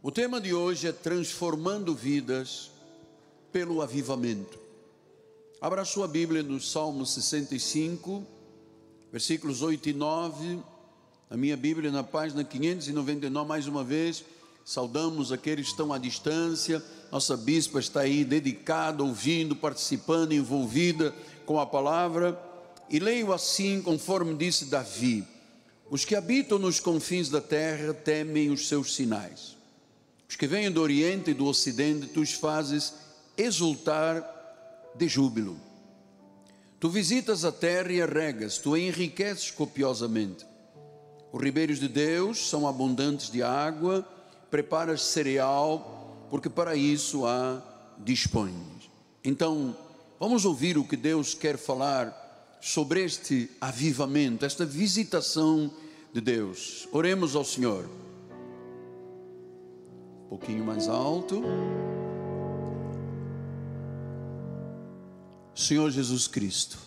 O tema de hoje é transformando vidas pelo avivamento. Abra sua Bíblia no Salmo 65, versículos 8 e 9. A minha Bíblia na página 599, mais uma vez, saudamos aqueles que estão à distância. Nossa bispa está aí dedicada, ouvindo, participando, envolvida com a palavra. E leio assim, conforme disse Davi: Os que habitam nos confins da terra temem os seus sinais. Os que vêm do Oriente e do Ocidente, tu os fazes exultar de júbilo. Tu visitas a terra e a regas, tu a enriqueces copiosamente. Os ribeiros de Deus são abundantes de água, preparas cereal, porque para isso há dispões. Então, vamos ouvir o que Deus quer falar sobre este avivamento, esta visitação de Deus. Oremos ao Senhor. Pouquinho mais alto. Senhor Jesus Cristo,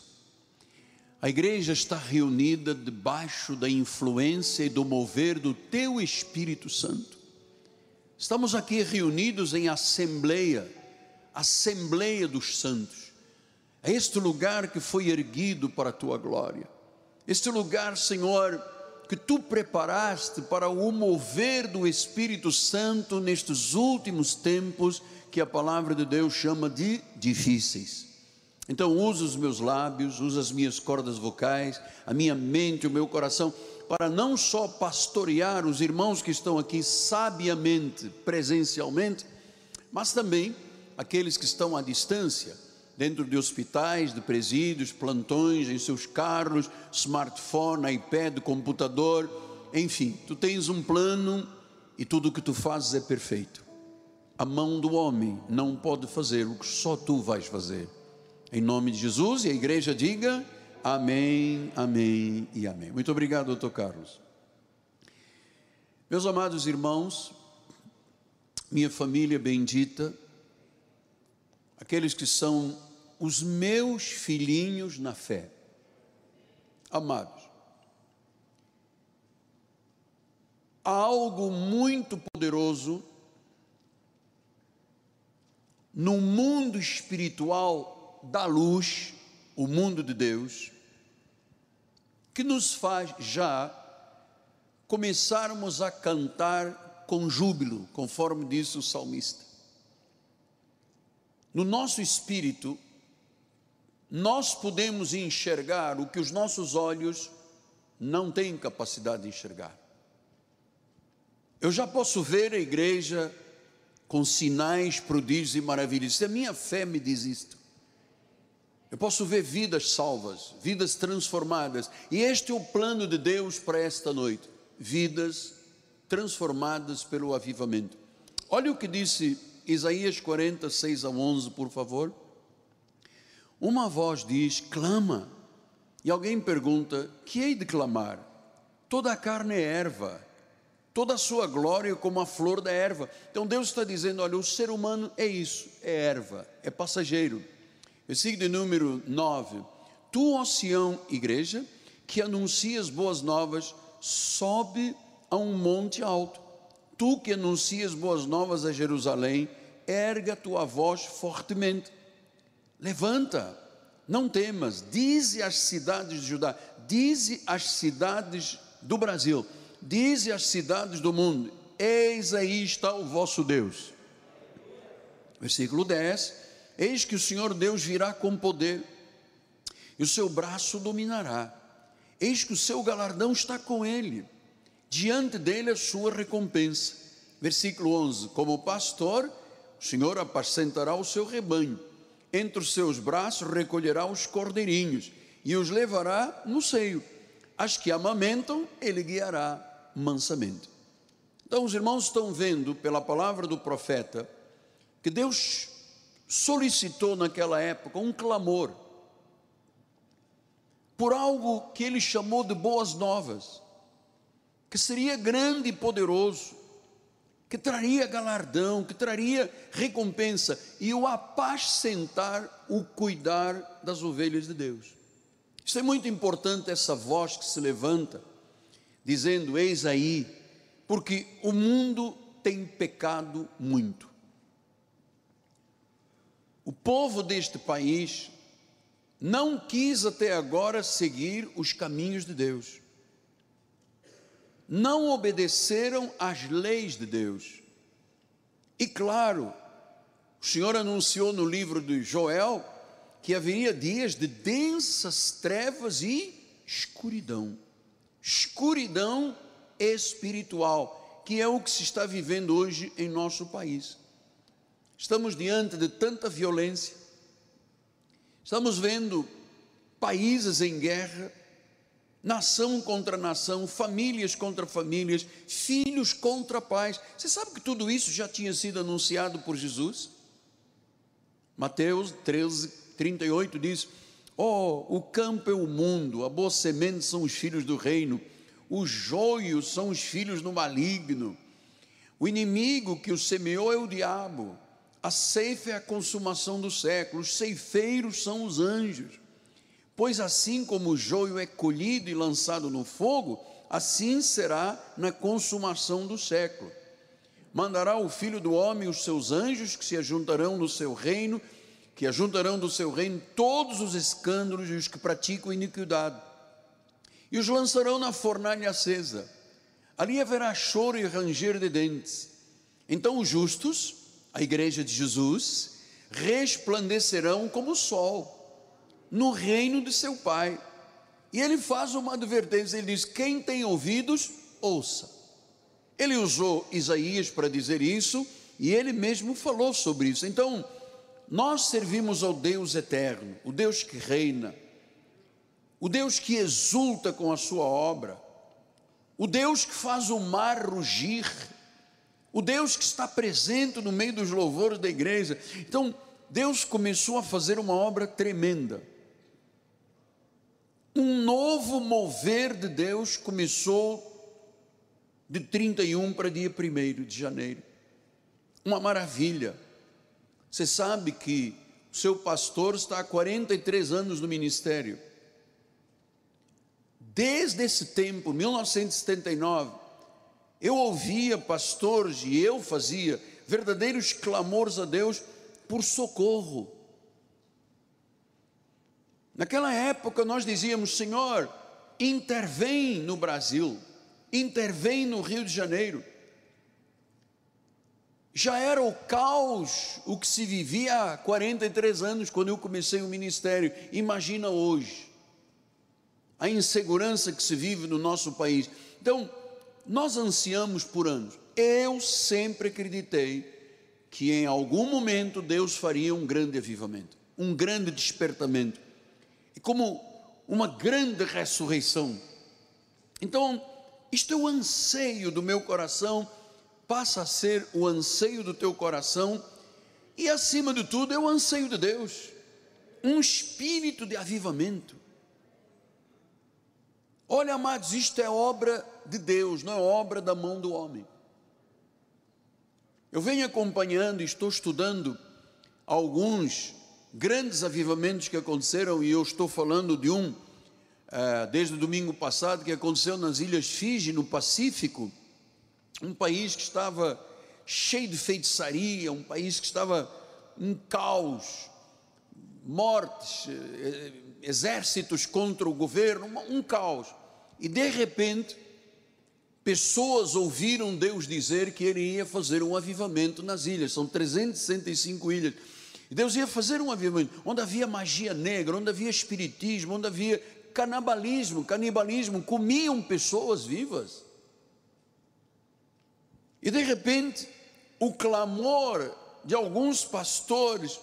a igreja está reunida debaixo da influência e do mover do Teu Espírito Santo. Estamos aqui reunidos em assembleia, assembleia dos santos. É este lugar que foi erguido para a Tua glória. Este lugar, Senhor, que tu preparaste para o mover do Espírito Santo nestes últimos tempos que a palavra de Deus chama de difíceis. Então, usa os meus lábios, usa as minhas cordas vocais, a minha mente, o meu coração, para não só pastorear os irmãos que estão aqui sabiamente, presencialmente, mas também aqueles que estão à distância dentro de hospitais, de presídios, plantões, em seus carros, smartphone, iPad, computador, enfim, tu tens um plano e tudo o que tu fazes é perfeito. A mão do homem não pode fazer o que só tu vais fazer. Em nome de Jesus e a igreja diga amém, amém e amém. Muito obrigado, doutor Carlos. Meus amados irmãos, minha família bendita, aqueles que são os meus filhinhos na fé. Amados, algo muito poderoso no mundo espiritual da luz, o mundo de Deus, que nos faz já começarmos a cantar com júbilo, conforme disse o salmista. No nosso espírito, nós podemos enxergar o que os nossos olhos não têm capacidade de enxergar. Eu já posso ver a igreja com sinais, prodígios e maravilhas. a minha fé me diz isto. Eu posso ver vidas salvas, vidas transformadas. E este é o plano de Deus para esta noite: vidas transformadas pelo avivamento. Olha o que disse Isaías 46 a 11, por favor. Uma voz diz: clama. E alguém pergunta: que hei de clamar? Toda a carne é erva, toda a sua glória como a flor da erva. Então Deus está dizendo: olha, o ser humano é isso, é erva, é passageiro. Versículo número 9: Tu, ó Sião, igreja, que anuncias boas novas, sobe a um monte alto. Tu que anuncias boas novas a Jerusalém, erga tua voz fortemente Levanta, não temas, dize às cidades de Judá, dize às cidades do Brasil, dize às cidades do mundo: Eis aí está o vosso Deus. Versículo 10: Eis que o Senhor Deus virá com poder, e o seu braço dominará. Eis que o seu galardão está com ele, diante dele a sua recompensa. Versículo 11: Como pastor, o Senhor apacentará o seu rebanho entre os seus braços recolherá os cordeirinhos e os levará no seio. As que amamentam, ele guiará mansamente. Então, os irmãos estão vendo pela palavra do profeta que Deus solicitou naquela época um clamor por algo que ele chamou de boas novas, que seria grande e poderoso, que traria galardão, que traria recompensa, e o apacentar, o cuidar das ovelhas de Deus. Isso é muito importante, essa voz que se levanta, dizendo: Eis aí, porque o mundo tem pecado muito. O povo deste país não quis até agora seguir os caminhos de Deus. Não obedeceram às leis de Deus. E claro, o Senhor anunciou no livro de Joel que haveria dias de densas trevas e escuridão. Escuridão espiritual, que é o que se está vivendo hoje em nosso país. Estamos diante de tanta violência, estamos vendo países em guerra, nação contra nação, famílias contra famílias, filhos contra pais. Você sabe que tudo isso já tinha sido anunciado por Jesus? Mateus 13, 38 diz: Oh, o campo é o mundo, a boa semente são os filhos do reino, os joios são os filhos do maligno, o inimigo que o semeou é o diabo. A ceifa é a consumação do século, os ceifeiros são os anjos. Pois assim como o joio é colhido e lançado no fogo, assim será na consumação do século. Mandará o filho do homem os seus anjos que se ajuntarão no seu reino, que ajuntarão do seu reino todos os escândalos e os que praticam iniquidade, e os lançarão na fornalha acesa. Ali haverá choro e ranger de dentes. Então os justos a igreja de Jesus, resplandecerão como o sol no reino de seu Pai. E ele faz uma advertência, ele diz: quem tem ouvidos, ouça. Ele usou Isaías para dizer isso, e ele mesmo falou sobre isso. Então, nós servimos ao Deus eterno, o Deus que reina, o Deus que exulta com a sua obra, o Deus que faz o mar rugir, o Deus que está presente no meio dos louvores da igreja. Então, Deus começou a fazer uma obra tremenda. Um novo mover de Deus começou de 31 para dia 1 de janeiro. Uma maravilha. Você sabe que o seu pastor está há 43 anos no ministério. Desde esse tempo, 1979, eu ouvia pastores e eu fazia verdadeiros clamores a Deus por socorro. Naquela época nós dizíamos: Senhor, intervém no Brasil, intervém no Rio de Janeiro. Já era o caos o que se vivia há 43 anos, quando eu comecei o ministério. Imagina hoje a insegurança que se vive no nosso país. Então, nós ansiamos por anos. Eu sempre acreditei que em algum momento Deus faria um grande avivamento, um grande despertamento, e como uma grande ressurreição. Então, isto é o anseio do meu coração, passa a ser o anseio do teu coração, e acima de tudo é o anseio de Deus, um espírito de avivamento. Olha, amados, isto é obra de Deus, não é obra da mão do homem. Eu venho acompanhando estou estudando alguns grandes avivamentos que aconteceram, e eu estou falando de um, uh, desde o domingo passado, que aconteceu nas Ilhas Fiji, no Pacífico, um país que estava cheio de feitiçaria, um país que estava em caos, mortes, eh, exércitos contra o governo, um caos. E de repente, pessoas ouviram Deus dizer que ele ia fazer um avivamento nas ilhas, são 365 ilhas. E Deus ia fazer um avivamento onde havia magia negra, onde havia espiritismo, onde havia canibalismo, canibalismo, comiam pessoas vivas. E de repente, o clamor de alguns pastores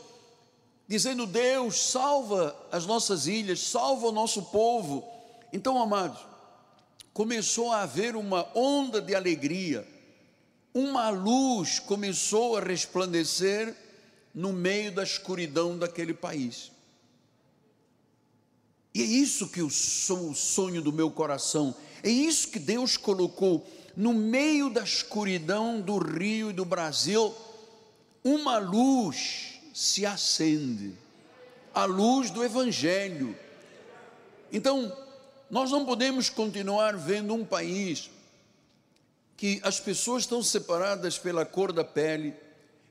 dizendo: Deus, salva as nossas ilhas, salva o nosso povo. Então, amados, começou a haver uma onda de alegria, uma luz começou a resplandecer no meio da escuridão daquele país. E é isso que eu sou o sonho do meu coração, é isso que Deus colocou no meio da escuridão do Rio e do Brasil, uma luz se acende, a luz do Evangelho. Então, nós não podemos continuar vendo um país que as pessoas estão separadas pela cor da pele,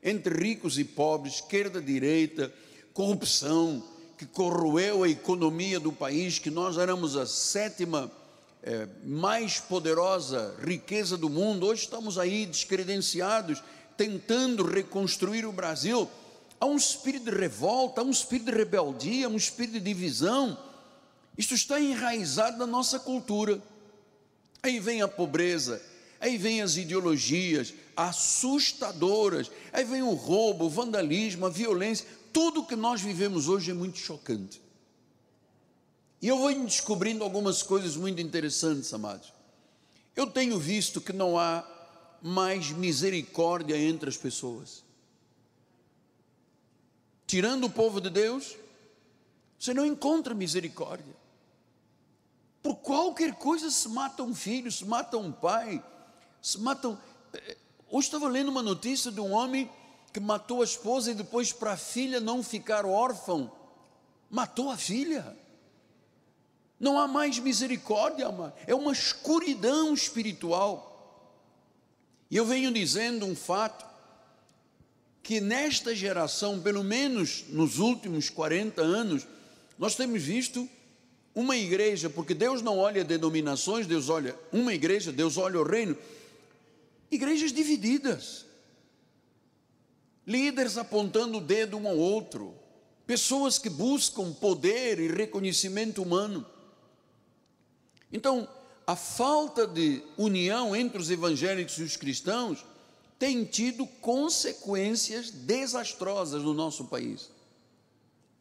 entre ricos e pobres, esquerda, direita, corrupção, que corroeu a economia do país, que nós éramos a sétima é, mais poderosa riqueza do mundo, hoje estamos aí descredenciados, tentando reconstruir o Brasil. Há um espírito de revolta, há um espírito de rebeldia, há um espírito de divisão. Isto está enraizado na nossa cultura. Aí vem a pobreza, aí vem as ideologias assustadoras, aí vem o roubo, o vandalismo, a violência. Tudo que nós vivemos hoje é muito chocante. E eu vou descobrindo algumas coisas muito interessantes, amados. Eu tenho visto que não há mais misericórdia entre as pessoas. Tirando o povo de Deus, você não encontra misericórdia. Por qualquer coisa se mata um filho, se mata um pai, se matam. Hoje estava lendo uma notícia de um homem que matou a esposa e depois, para a filha não ficar órfão, matou a filha. Não há mais misericórdia, é uma escuridão espiritual. E eu venho dizendo um fato, que nesta geração, pelo menos nos últimos 40 anos, nós temos visto uma igreja, porque Deus não olha denominações, Deus olha uma igreja, Deus olha o reino, igrejas divididas, líderes apontando o dedo um ao outro, pessoas que buscam poder e reconhecimento humano. Então, a falta de união entre os evangélicos e os cristãos tem tido consequências desastrosas no nosso país.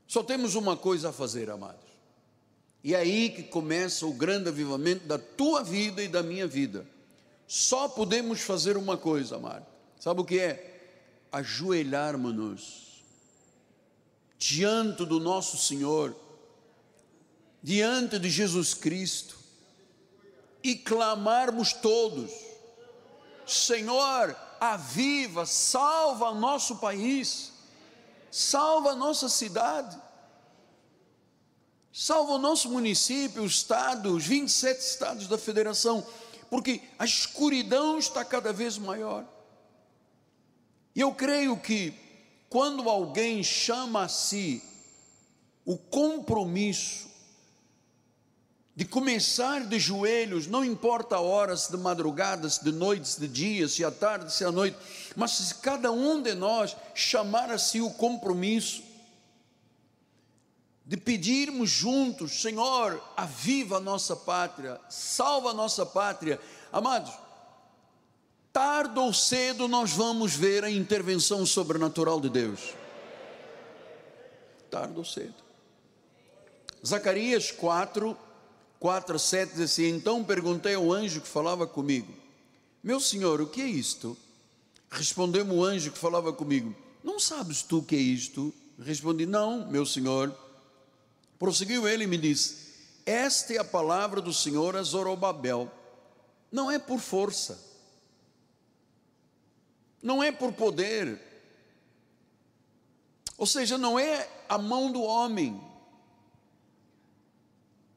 Só temos uma coisa a fazer, amados. E é aí que começa o grande avivamento da tua vida e da minha vida. Só podemos fazer uma coisa, amado. Sabe o que é? Ajoelharmos-nos diante do nosso Senhor, diante de Jesus Cristo e clamarmos todos: Senhor, aviva, salva nosso país, salva nossa cidade, salva o nosso município, o estado, os 27 estados da federação, porque a escuridão está cada vez maior. E eu creio que quando alguém chama a si o compromisso de começar de joelhos, não importa a hora, se de madrugada, se de noite, se de dia, se à tarde, se à noite, mas se cada um de nós chamar a si o compromisso de pedirmos juntos, Senhor, aviva a nossa pátria, salva a nossa pátria, amados, tarde ou cedo nós vamos ver a intervenção sobrenatural de Deus. Tarde ou cedo. Zacarias 4, 4, 7 diz assim: Então perguntei ao anjo que falava comigo, Meu senhor, o que é isto? Respondeu-me o anjo que falava comigo: Não sabes tu o que é isto? Respondi: Não, meu senhor. Prosseguiu ele e me disse: Esta é a palavra do Senhor a Zorobabel. Não é por força, não é por poder, ou seja, não é a mão do homem,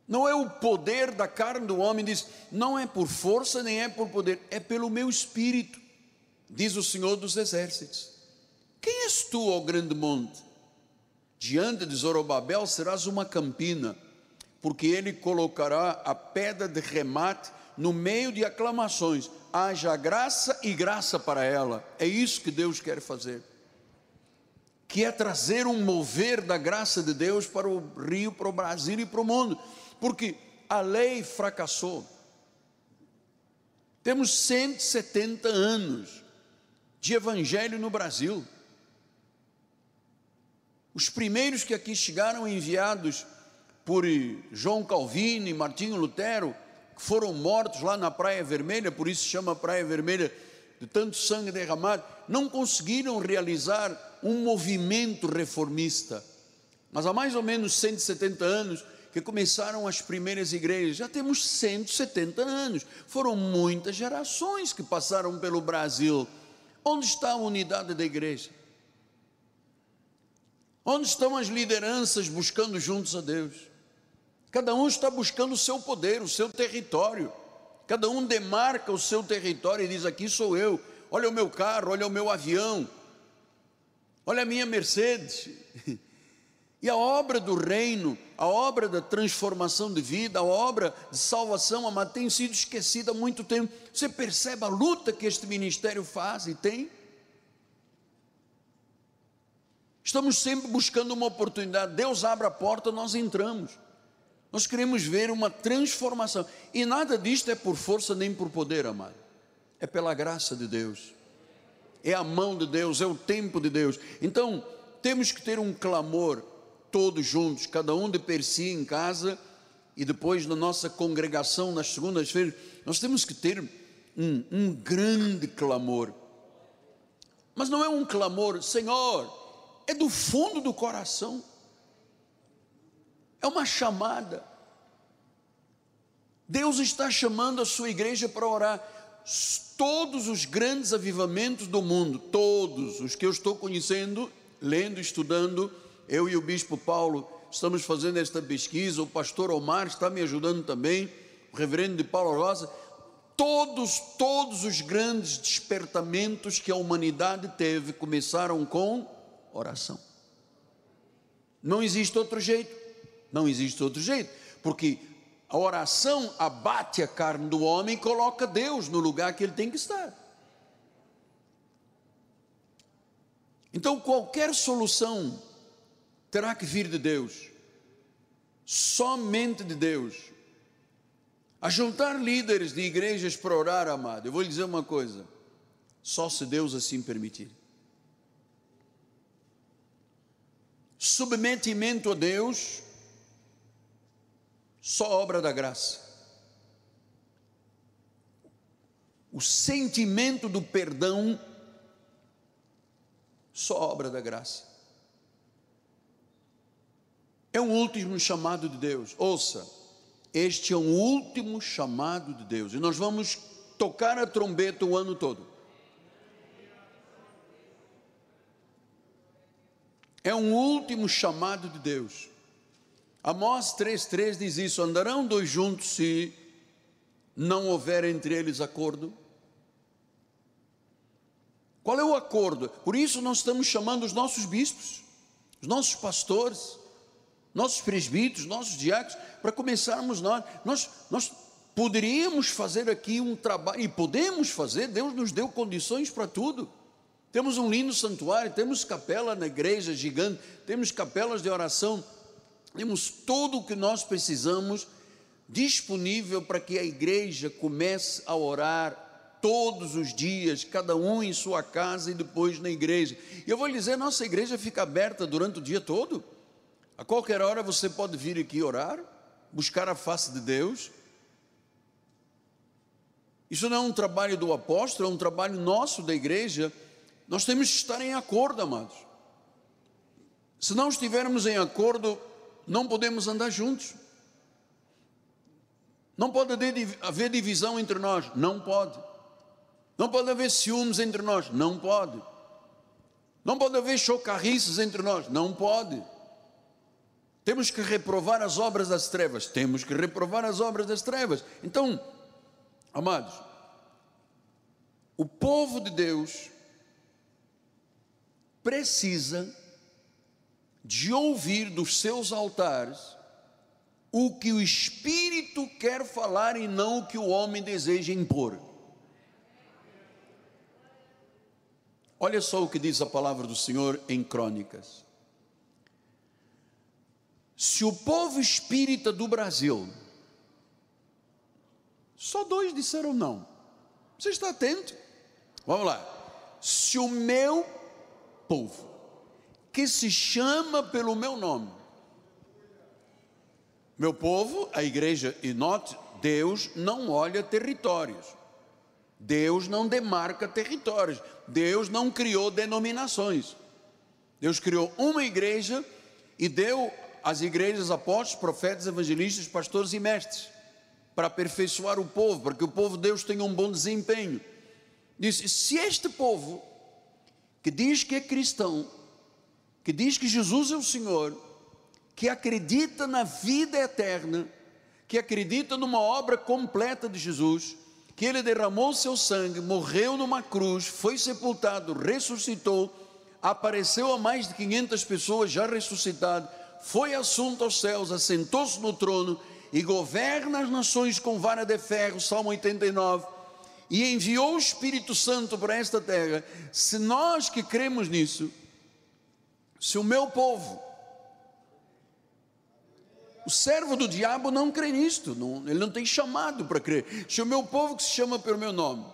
não é o poder da carne do homem, diz, não é por força nem é por poder, é pelo meu espírito, diz o Senhor dos Exércitos. Quem és tu, ó grande monte? Diante de Zorobabel serás uma campina, porque ele colocará a pedra de remate no meio de aclamações. Haja graça e graça para ela. É isso que Deus quer fazer. Que é trazer um mover da graça de Deus para o Rio, para o Brasil e para o mundo porque a lei fracassou. Temos 170 anos de evangelho no Brasil. Os primeiros que aqui chegaram enviados por João Calvino e Martinho Lutero, que foram mortos lá na Praia Vermelha, por isso se chama Praia Vermelha, de tanto sangue derramado, não conseguiram realizar um movimento reformista. Mas há mais ou menos 170 anos, que começaram as primeiras igrejas. Já temos 170 anos. Foram muitas gerações que passaram pelo Brasil. Onde está a unidade da igreja? Onde estão as lideranças buscando juntos a Deus? Cada um está buscando o seu poder, o seu território. Cada um demarca o seu território e diz: aqui sou eu. Olha o meu carro, olha o meu avião, olha a minha Mercedes. E a obra do reino, a obra da transformação de vida, a obra de salvação, tem sido esquecida há muito tempo. Você percebe a luta que este ministério faz e tem? Estamos sempre buscando uma oportunidade. Deus abre a porta, nós entramos. Nós queremos ver uma transformação. E nada disto é por força nem por poder, amado. É pela graça de Deus. É a mão de Deus, é o tempo de Deus. Então, temos que ter um clamor todos juntos, cada um de per si em casa e depois na nossa congregação nas segundas-feiras, nós temos que ter um, um grande clamor. Mas não é um clamor, Senhor, é do fundo do coração, é uma chamada. Deus está chamando a sua igreja para orar. Todos os grandes avivamentos do mundo, todos os que eu estou conhecendo, lendo, estudando, eu e o bispo Paulo estamos fazendo esta pesquisa, o pastor Omar está me ajudando também, o reverendo de Paulo Rosa. Todos, todos os grandes despertamentos que a humanidade teve começaram com oração. Não existe outro jeito, não existe outro jeito, porque a oração abate a carne do homem e coloca Deus no lugar que ele tem que estar. Então, qualquer solução terá que vir de Deus, somente de Deus. A juntar líderes de igrejas para orar, amado, eu vou lhe dizer uma coisa: só se Deus assim permitir. Submetimento a Deus, só obra da graça. O sentimento do perdão, só obra da graça. É um último chamado de Deus. Ouça, este é um último chamado de Deus. E nós vamos tocar a trombeta o ano todo. É um último chamado de Deus. Amós 3,3 diz isso: andarão dois juntos se não houver entre eles acordo. Qual é o acordo? Por isso nós estamos chamando os nossos bispos, os nossos pastores, nossos presbíteros, nossos diáconos, para começarmos nós. Nós, nós poderíamos fazer aqui um trabalho, e podemos fazer, Deus nos deu condições para tudo. Temos um lindo santuário, temos capela na igreja gigante, temos capelas de oração, temos tudo o que nós precisamos disponível para que a igreja comece a orar todos os dias, cada um em sua casa e depois na igreja. E eu vou lhe dizer, nossa igreja fica aberta durante o dia todo. A qualquer hora você pode vir aqui orar, buscar a face de Deus. Isso não é um trabalho do apóstolo, é um trabalho nosso da igreja. Nós temos que estar em acordo, amados. Se não estivermos em acordo, não podemos andar juntos. Não pode haver divisão entre nós, não pode. Não pode haver ciúmes entre nós, não pode. Não pode haver chocarrices entre nós, não pode. Temos que reprovar as obras das trevas. Temos que reprovar as obras das trevas. Então, amados, o povo de Deus precisa de ouvir dos seus altares o que o Espírito quer falar e não o que o homem deseja impor. Olha só o que diz a palavra do Senhor em Crônicas se o povo espírita do Brasil, só dois disseram não. Você está atento? Vamos lá. Se o meu povo, que se chama pelo meu nome, meu povo, a igreja, e note, Deus não olha territórios. Deus não demarca territórios. Deus não criou denominações. Deus criou uma igreja e deu as igrejas, apóstolos, profetas, evangelistas, pastores e mestres, para aperfeiçoar o povo, para que o povo de Deus tenha um bom desempenho. Disse: se este povo, que diz que é cristão, que diz que Jesus é o Senhor, que acredita na vida eterna, que acredita numa obra completa de Jesus, que ele derramou seu sangue, morreu numa cruz, foi sepultado, ressuscitou, apareceu a mais de 500 pessoas já ressuscitado, foi assunto aos céus, assentou-se no trono e governa as nações com vara de ferro, Salmo 89, e enviou o Espírito Santo para esta terra. Se nós que cremos nisso, se o meu povo, o servo do diabo não crê nisto, não, ele não tem chamado para crer. Se o meu povo que se chama pelo meu nome,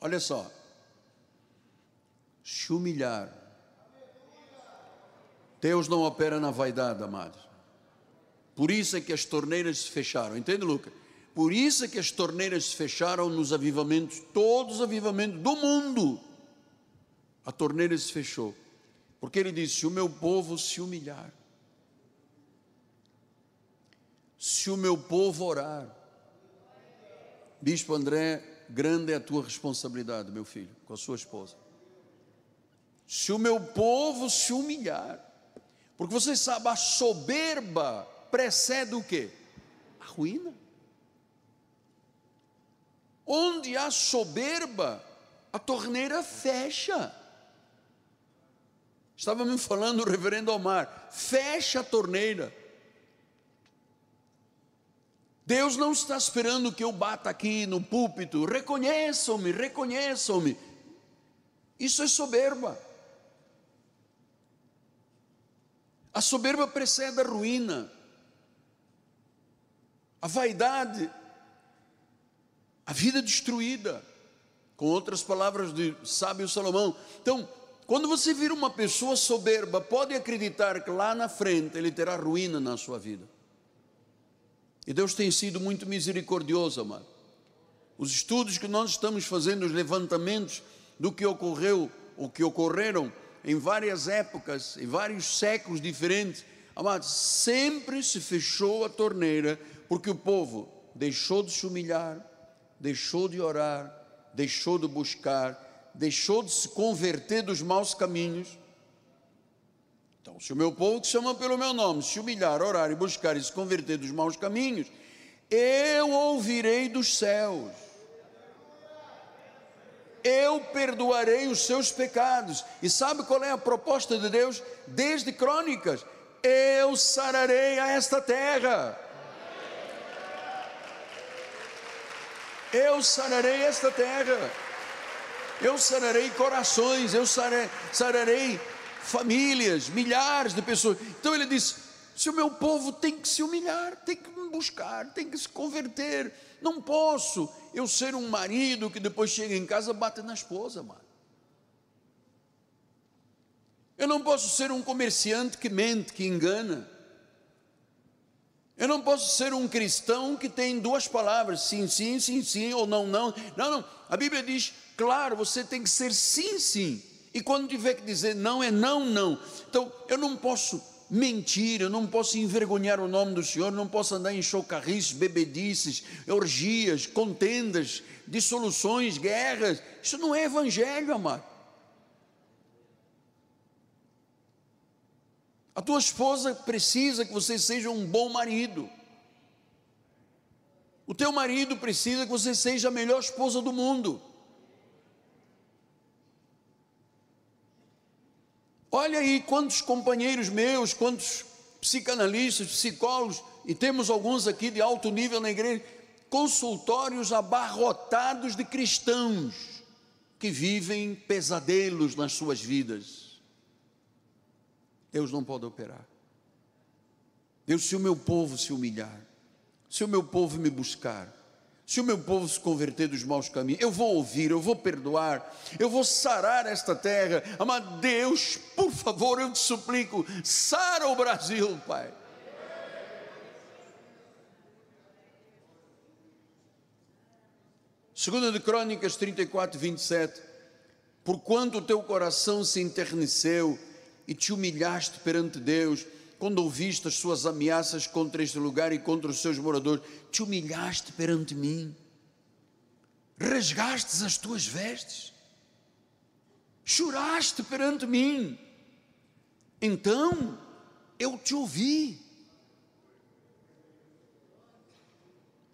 olha só, se humilhar, Deus não opera na vaidade, amados. Por isso é que as torneiras se fecharam, entende, Lucas? Por isso é que as torneiras se fecharam nos avivamentos, todos os avivamentos do mundo. A torneira se fechou, porque ele disse: Se o meu povo se humilhar, se o meu povo orar, Bispo André, grande é a tua responsabilidade, meu filho, com a sua esposa. Se o meu povo se humilhar, porque você sabe, a soberba precede o quê? A ruína. Onde há soberba, a torneira fecha. Estava me falando o reverendo Omar, fecha a torneira. Deus não está esperando que eu bata aqui no púlpito, reconheçam-me, reconheçam-me. Isso é soberba. A soberba precede a ruína a vaidade, a vida destruída. Com outras palavras de sábio Salomão. Então, quando você vira uma pessoa soberba, pode acreditar que lá na frente ele terá ruína na sua vida. E Deus tem sido muito misericordioso, amado. Os estudos que nós estamos fazendo, os levantamentos do que ocorreu, o que ocorreram em várias épocas, em vários séculos diferentes, amado, sempre se fechou a torneira porque o povo deixou de se humilhar, deixou de orar, deixou de buscar, deixou de se converter dos maus caminhos. Então, se o meu povo que chama pelo meu nome se humilhar, orar e buscar e se converter dos maus caminhos, eu ouvirei dos céus. Eu perdoarei os seus pecados. E sabe qual é a proposta de Deus? Desde crônicas: eu sararei a esta terra. Eu sararei esta terra, eu sararei corações, eu sararei, famílias, milhares de pessoas. Então ele disse: se o meu povo tem que se humilhar, tem que buscar, tem que se converter. Não posso eu ser um marido que depois chega em casa bate na esposa, mano. Eu não posso ser um comerciante que mente, que engana. Eu não posso ser um cristão que tem duas palavras, sim, sim, sim, sim, ou não, não. Não, não. A Bíblia diz, claro, você tem que ser sim, sim. E quando tiver que dizer não, é não, não. Então, eu não posso mentir, eu não posso envergonhar o nome do Senhor, não posso andar em chocarrices, bebedices, orgias, contendas, dissoluções, guerras. Isso não é evangelho, amado. A tua esposa precisa que você seja um bom marido. O teu marido precisa que você seja a melhor esposa do mundo. Olha aí quantos companheiros meus, quantos psicanalistas, psicólogos, e temos alguns aqui de alto nível na igreja, consultórios abarrotados de cristãos que vivem pesadelos nas suas vidas Deus não pode operar. Deus, se o meu povo se humilhar, se o meu povo me buscar, se o meu povo se converter dos maus caminhos, eu vou ouvir, eu vou perdoar, eu vou sarar esta terra. Amado Deus, por favor, eu te suplico, sara o Brasil, Pai. Segunda de Crônicas 34, 27. Porquanto o teu coração se enterneceu e te humilhaste perante Deus, quando ouviste as suas ameaças contra este lugar e contra os seus moradores, te humilhaste perante mim, rasgastes as tuas vestes, choraste perante mim, então eu te ouvi.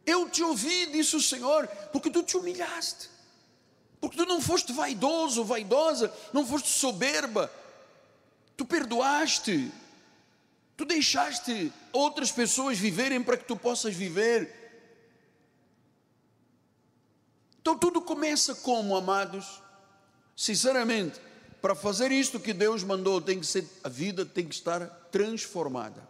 Eu te ouvi, disse o Senhor, porque tu te humilhaste, porque tu não foste vaidoso, vaidosa, não foste soberba, tu perdoaste, tu deixaste outras pessoas viverem para que tu possas viver. Então tudo começa como, amados? Sinceramente, para fazer isto que Deus mandou, tem que ser a vida tem que estar transformada.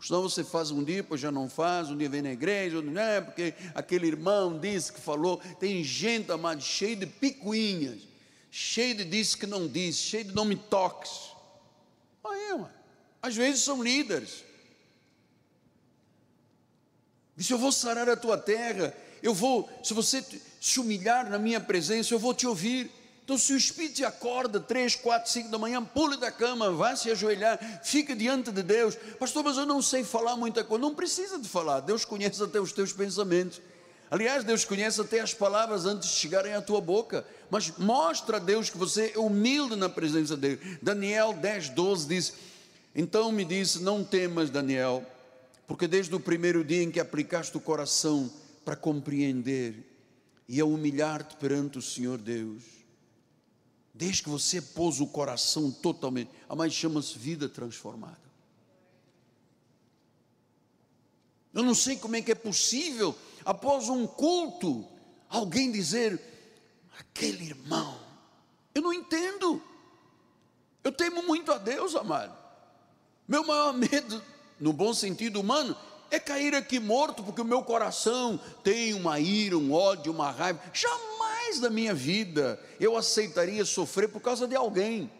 Senão você faz um dia, depois já não faz, um dia vem na igreja, não é porque aquele irmão disse que falou. Tem gente, amado, cheia de picuinhas, cheia de disse que não disse, cheia de nome toques. Aí, às vezes são líderes. Disse: Eu vou sarar a tua terra, eu vou, se você se humilhar na minha presença, eu vou te ouvir. Então, se o Espírito te acorda três, quatro, cinco da manhã, pule da cama, vá se ajoelhar, fica diante de Deus. Pastor, mas eu não sei falar muita coisa. Não precisa de falar, Deus conhece até os teus pensamentos. Aliás, Deus conhece até as palavras antes de chegarem à tua boca. Mas mostra a Deus que você é humilde na presença dele. Daniel 10, 12 diz: Então me disse: Não temas, Daniel, porque desde o primeiro dia em que aplicaste o coração para compreender e a humilhar-te perante o Senhor Deus, desde que você pôs o coração totalmente, a mais chama-se vida transformada. Eu não sei como é que é possível, após um culto, alguém dizer, aquele irmão, eu não entendo, eu temo muito a Deus, amado. Meu maior medo, no bom sentido humano, é cair aqui morto, porque o meu coração tem uma ira, um ódio, uma raiva. Jamais na minha vida eu aceitaria sofrer por causa de alguém.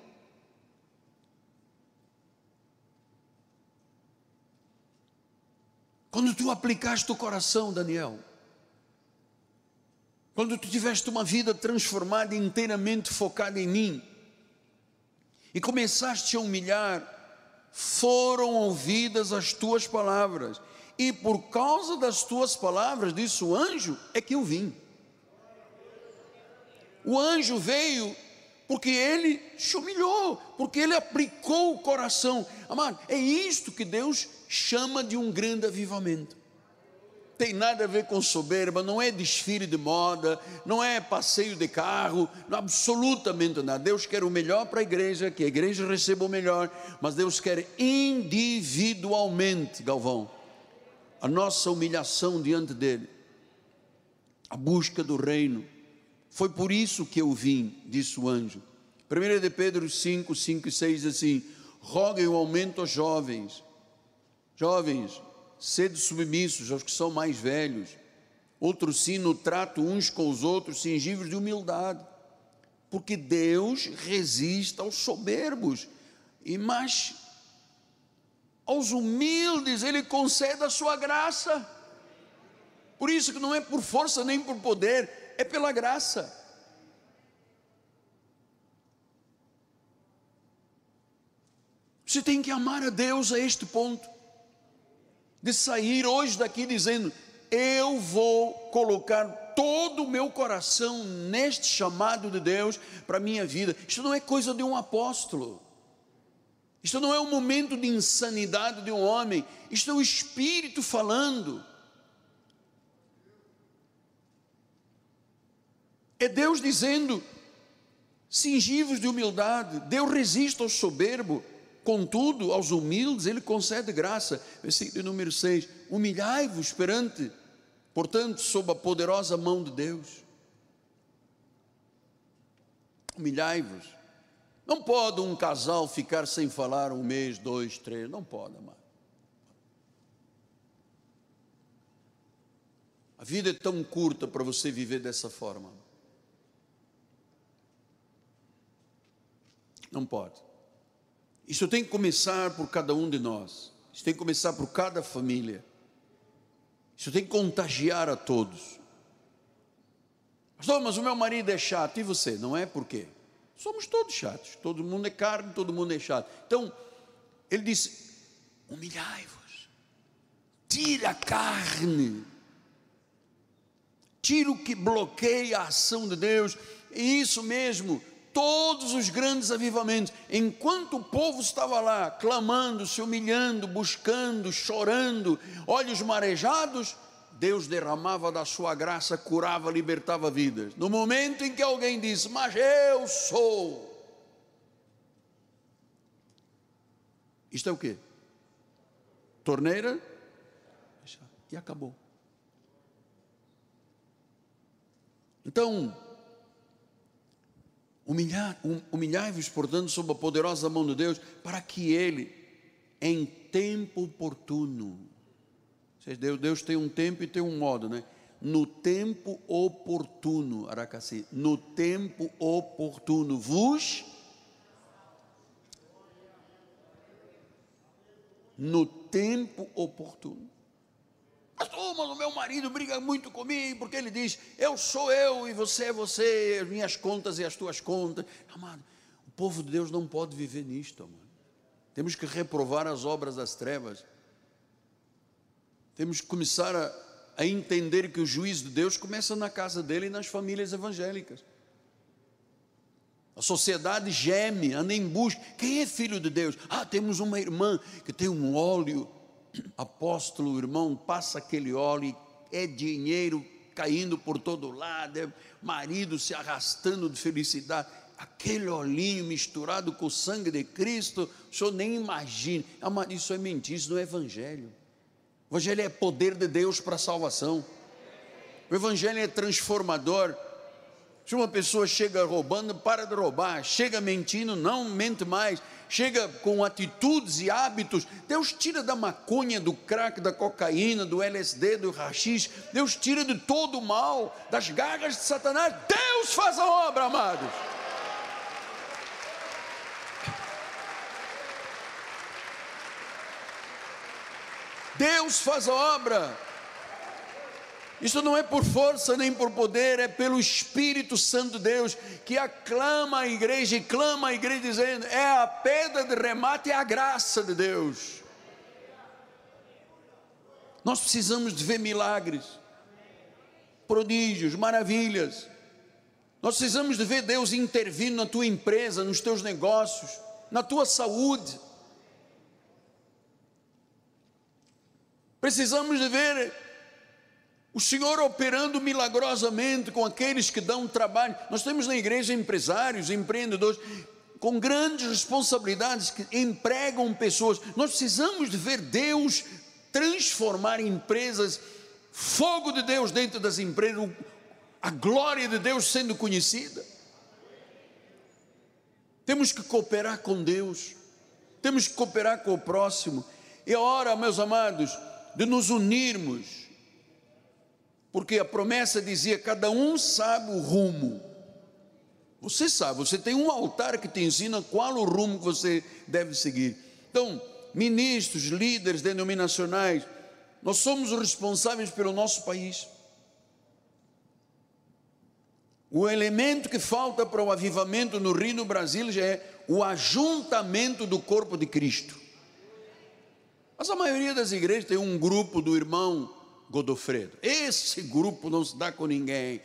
Quando tu aplicaste o coração, Daniel, quando tu tiveste uma vida transformada inteiramente focada em mim, e começaste a humilhar, foram ouvidas as tuas palavras, e por causa das tuas palavras, disse o anjo, é que eu vim. O anjo veio porque ele se humilhou, porque ele aplicou o coração. Amado, é isto que Deus chama de um grande avivamento. Tem nada a ver com soberba, não é desfile de moda, não é passeio de carro, absolutamente nada. Deus quer o melhor para a igreja, que a igreja receba o melhor, mas Deus quer individualmente, Galvão, a nossa humilhação diante dele, a busca do reino. Foi por isso que eu vim, disse o anjo. 1 de Pedro 5, 5 e 6 diz assim: roguem o aumento aos jovens. Jovens, sede submissos aos que são mais velhos. Outro sim no trato uns com os outros, singíveis de humildade. Porque Deus resiste aos soberbos, e mais aos humildes Ele concede a sua graça. Por isso que não é por força nem por poder, é pela graça. Você tem que amar a Deus a este ponto, de sair hoje daqui dizendo: Eu vou colocar todo o meu coração neste chamado de Deus para a minha vida. Isso não é coisa de um apóstolo. Isto não é um momento de insanidade de um homem, isto é o Espírito falando. É Deus dizendo: singivos de humildade, Deus resiste ao soberbo, contudo, aos humildes Ele concede graça. Versículo número 6: Humilhai-vos perante, portanto, sob a poderosa mão de Deus. Humilhai-vos. Não pode um casal ficar sem falar um mês, dois, três, não pode, amado. A vida é tão curta para você viver dessa forma. Não pode. Isso tem que começar por cada um de nós. Isso tem que começar por cada família. Isso tem que contagiar a todos. Pastor, mas o meu marido é chato. E você? Não é por quê? Somos todos chatos, todo mundo é carne, todo mundo é chato. Então, ele disse: humilhai-vos, tira a carne, tira o que bloqueia a ação de Deus, e isso mesmo, todos os grandes avivamentos, enquanto o povo estava lá, clamando, se humilhando, buscando, chorando, olhos marejados, Deus derramava da sua graça, curava, libertava vidas. No momento em que alguém disse, mas eu sou. Isto é o quê? Torneira e acabou. Então, humilhar, humilhai-vos, portanto, sob a poderosa mão de Deus, para que Ele, em tempo oportuno, Deus, Deus tem um tempo e tem um modo, né? No tempo oportuno, Aracasi, no tempo oportuno, vos no tempo oportuno. Pastor, mas o meu marido briga muito comigo, porque ele diz: Eu sou eu e você é você, as minhas contas e as tuas contas. Amado, o povo de Deus não pode viver nisto, amado. Temos que reprovar as obras das trevas. Temos que começar a, a entender que o juízo de Deus começa na casa dele e nas famílias evangélicas. A sociedade geme, anda em busca. Quem é filho de Deus? Ah, temos uma irmã que tem um óleo apóstolo, irmão, passa aquele óleo, é dinheiro caindo por todo lado, é marido se arrastando de felicidade, aquele olhinho misturado com o sangue de Cristo, o senhor nem imagina, isso é mentira, isso não é evangelho. O evangelho é poder de Deus para a salvação. O evangelho é transformador. Se uma pessoa chega roubando, para de roubar, chega mentindo, não mente mais chega com atitudes e hábitos, Deus tira da maconha, do crack, da cocaína, do LSD, do rachis, Deus tira de todo o mal, das garras de Satanás, Deus faz a obra, amados. Deus faz a obra. Isso não é por força nem por poder, é pelo Espírito Santo de Deus que aclama a igreja e clama a igreja dizendo: é a pedra de remate, é a graça de Deus. Nós precisamos de ver milagres, prodígios, maravilhas. Nós precisamos de ver Deus intervindo na tua empresa, nos teus negócios, na tua saúde. Precisamos de ver o Senhor operando milagrosamente com aqueles que dão trabalho. Nós temos na igreja empresários, empreendedores com grandes responsabilidades que empregam pessoas. Nós precisamos de ver Deus transformar empresas, fogo de Deus dentro das empresas, a glória de Deus sendo conhecida. Temos que cooperar com Deus, temos que cooperar com o próximo. É hora, meus amados, de nos unirmos porque a promessa dizia: cada um sabe o rumo. Você sabe, você tem um altar que te ensina qual o rumo que você deve seguir. Então, ministros, líderes denominacionais, nós somos os responsáveis pelo nosso país. O elemento que falta para o avivamento no Rio do Brasil já é o ajuntamento do corpo de Cristo. Mas a maioria das igrejas tem um grupo do irmão Godofredo. Esse grupo não se dá com ninguém.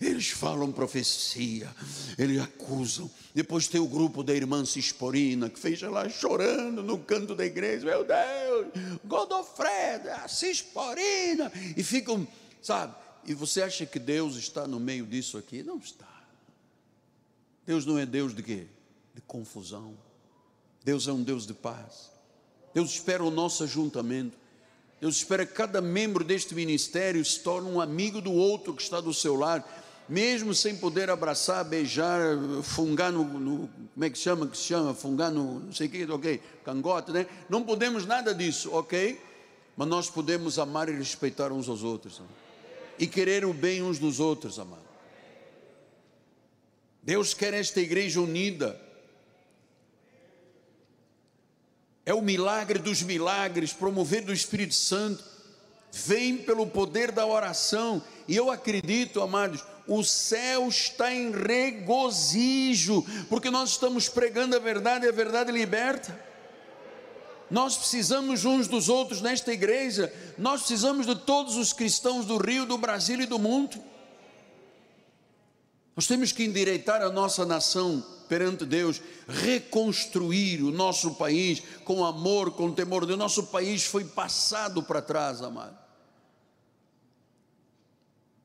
Eles falam profecia, eles acusam. Depois tem o grupo da irmã Cisporina, que fez lá chorando no canto da igreja. Meu Deus, Godofredo, a Cisporina. E ficam, sabe? E você acha que Deus está no meio disso aqui? Não está. Deus não é Deus de quê? De confusão. Deus é um Deus de paz. Deus espera o nosso ajuntamento. Deus espera que cada membro deste ministério se torne um amigo do outro que está do seu lado, mesmo sem poder abraçar, beijar, fungar no, no como é que chama, que se chama, fungar no, não sei o que, ok, cangote, né? Não podemos nada disso, ok? Mas nós podemos amar e respeitar uns aos outros, amado. e querer o bem uns dos outros, amado. Deus quer esta igreja unida, é o milagre dos milagres, promovido do Espírito Santo, vem pelo poder da oração, e eu acredito, amados, o céu está em regozijo, porque nós estamos pregando a verdade e a verdade liberta. Nós precisamos uns dos outros nesta igreja, nós precisamos de todos os cristãos do Rio, do Brasil e do mundo. Nós temos que endireitar a nossa nação perante Deus, reconstruir o nosso país com amor, com temor. O nosso país foi passado para trás, amado.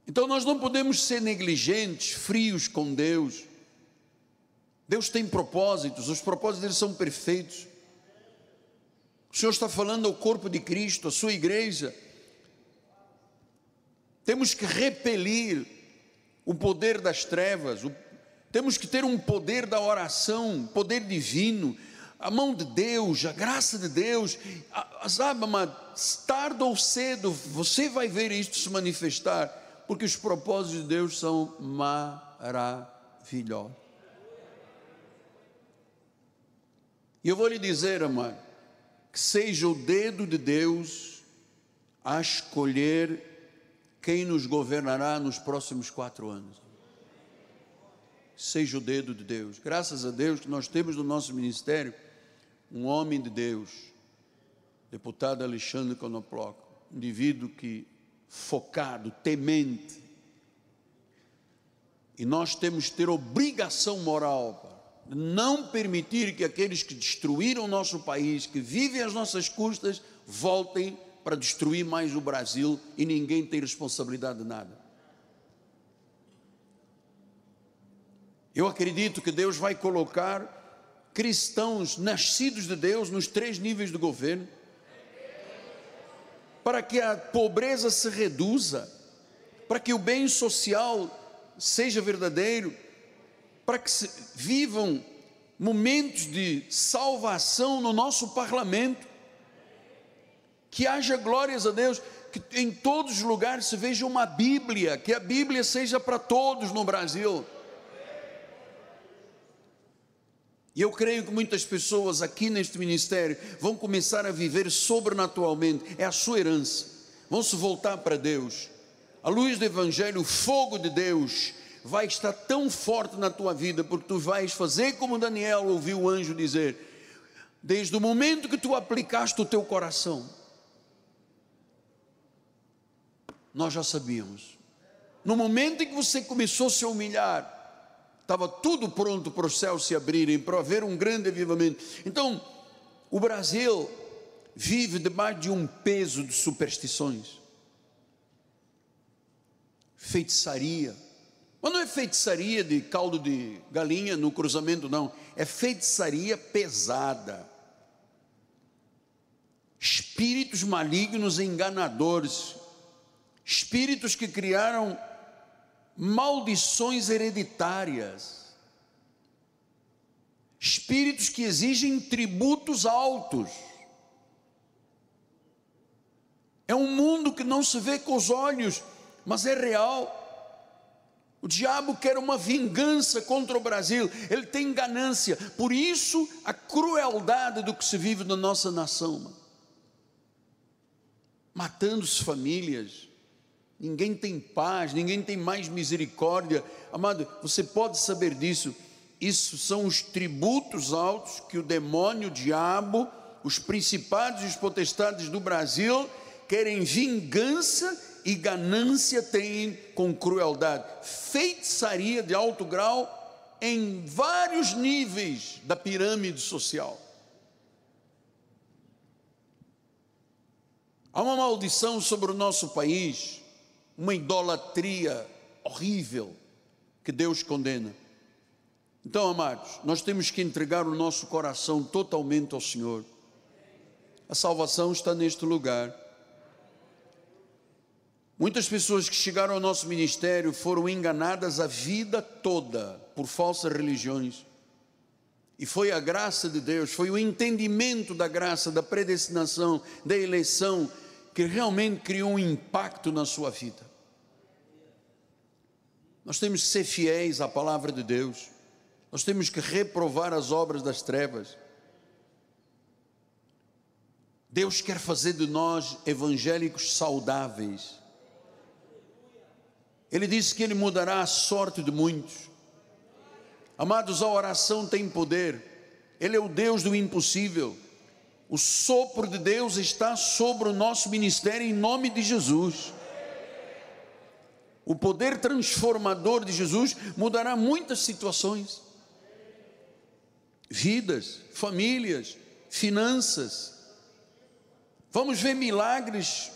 Então nós não podemos ser negligentes, frios com Deus. Deus tem propósitos, os propósitos dele são perfeitos. O Senhor está falando ao corpo de Cristo, à sua igreja. Temos que repelir o poder das trevas, o, temos que ter um poder da oração, poder divino, a mão de Deus, a graça de Deus, sabe, amado, tarde ou cedo você vai ver isto se manifestar, porque os propósitos de Deus são maravilhosos. E eu vou lhe dizer, amado, que seja o dedo de Deus a escolher quem nos governará nos próximos quatro anos. Seja o dedo de Deus. Graças a Deus que nós temos no nosso ministério um homem de Deus, deputado Alexandre Conoploco, indivíduo que focado, temente. E nós temos que ter obrigação moral para não permitir que aqueles que destruíram o nosso país, que vivem às nossas custas, voltem para destruir mais o Brasil e ninguém tem responsabilidade de nada. Eu acredito que Deus vai colocar cristãos nascidos de Deus nos três níveis do governo, para que a pobreza se reduza, para que o bem social seja verdadeiro, para que se vivam momentos de salvação no nosso parlamento, que haja glórias a Deus, que em todos os lugares se veja uma Bíblia, que a Bíblia seja para todos no Brasil E eu creio que muitas pessoas aqui neste ministério vão começar a viver sobrenaturalmente, é a sua herança, vão se voltar para Deus. A luz do Evangelho, o fogo de Deus, vai estar tão forte na tua vida, porque tu vais fazer como Daniel ouviu o anjo dizer: desde o momento que tu aplicaste o teu coração, nós já sabíamos. No momento em que você começou a se humilhar, estava tudo pronto para os céus se abrirem, para haver um grande avivamento. Então, o Brasil vive debaixo de um peso de superstições, feitiçaria. Mas não é feitiçaria de caldo de galinha no cruzamento, não. É feitiçaria pesada. Espíritos malignos enganadores. Espíritos que criaram maldições hereditárias, espíritos que exigem tributos altos. É um mundo que não se vê com os olhos, mas é real. O diabo quer uma vingança contra o Brasil, ele tem ganância, por isso a crueldade do que se vive na nossa nação, matando-se famílias, Ninguém tem paz, ninguém tem mais misericórdia. Amado, você pode saber disso. Isso são os tributos altos que o demônio, o diabo, os principados e os potestades do Brasil querem vingança e ganância têm com crueldade. Feitiçaria de alto grau em vários níveis da pirâmide social. Há uma maldição sobre o nosso país uma idolatria horrível que Deus condena. Então, amados, nós temos que entregar o nosso coração totalmente ao Senhor. A salvação está neste lugar. Muitas pessoas que chegaram ao nosso ministério foram enganadas a vida toda por falsas religiões. E foi a graça de Deus, foi o entendimento da graça, da predestinação, da eleição, que realmente criou um impacto na sua vida. Nós temos que ser fiéis à palavra de Deus. Nós temos que reprovar as obras das trevas. Deus quer fazer de nós evangélicos saudáveis. Ele disse que Ele mudará a sorte de muitos. Amados, a oração tem poder. Ele é o Deus do impossível. O sopro de Deus está sobre o nosso ministério em nome de Jesus. O poder transformador de Jesus mudará muitas situações, vidas, famílias, finanças. Vamos ver milagres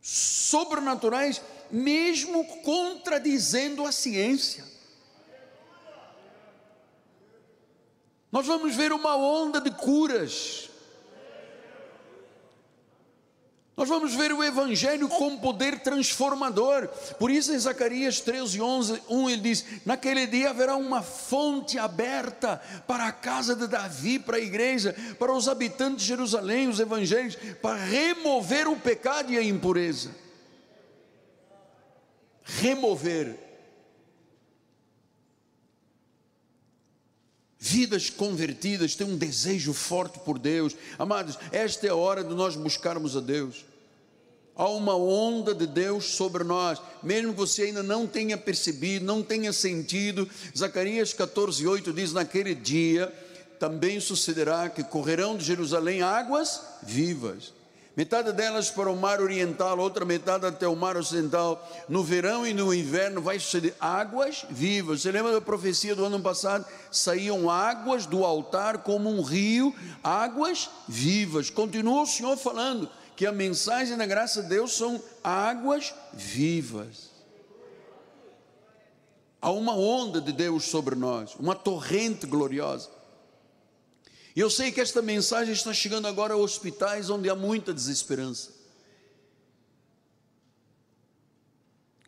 sobrenaturais, mesmo contradizendo a ciência. Nós vamos ver uma onda de curas. Nós vamos ver o Evangelho com poder transformador. Por isso, em Zacarias 13, 11, 1, ele diz: Naquele dia haverá uma fonte aberta para a casa de Davi, para a igreja, para os habitantes de Jerusalém, os evangelhos, para remover o pecado e a impureza. Remover Vidas convertidas têm um desejo forte por Deus. Amados, esta é a hora de nós buscarmos a Deus. Há uma onda de Deus sobre nós, mesmo que você ainda não tenha percebido, não tenha sentido. Zacarias 14, 8 diz: Naquele dia também sucederá que correrão de Jerusalém águas vivas metade delas para o mar oriental, outra metade até o mar ocidental. No verão e no inverno vai suceder águas vivas. Você lembra da profecia do ano passado? Saíam águas do altar como um rio, águas vivas. Continua o Senhor falando que a mensagem da graça de Deus são águas vivas. Há uma onda de Deus sobre nós, uma torrente gloriosa. E eu sei que esta mensagem está chegando agora a hospitais onde há muita desesperança.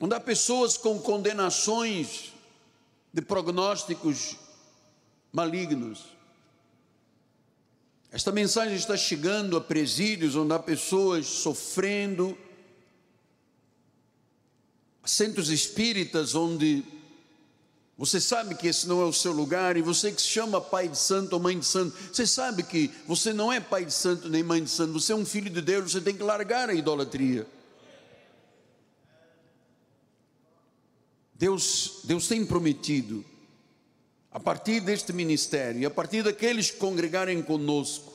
Onde há pessoas com condenações de prognósticos malignos. Esta mensagem está chegando a presídios onde há pessoas sofrendo, centros espíritas onde você sabe que esse não é o seu lugar, e você que se chama pai de santo ou mãe de santo, você sabe que você não é pai de santo nem mãe de santo, você é um filho de Deus, você tem que largar a idolatria. Deus, Deus tem prometido, a partir deste ministério, e a partir daqueles que congregarem conosco,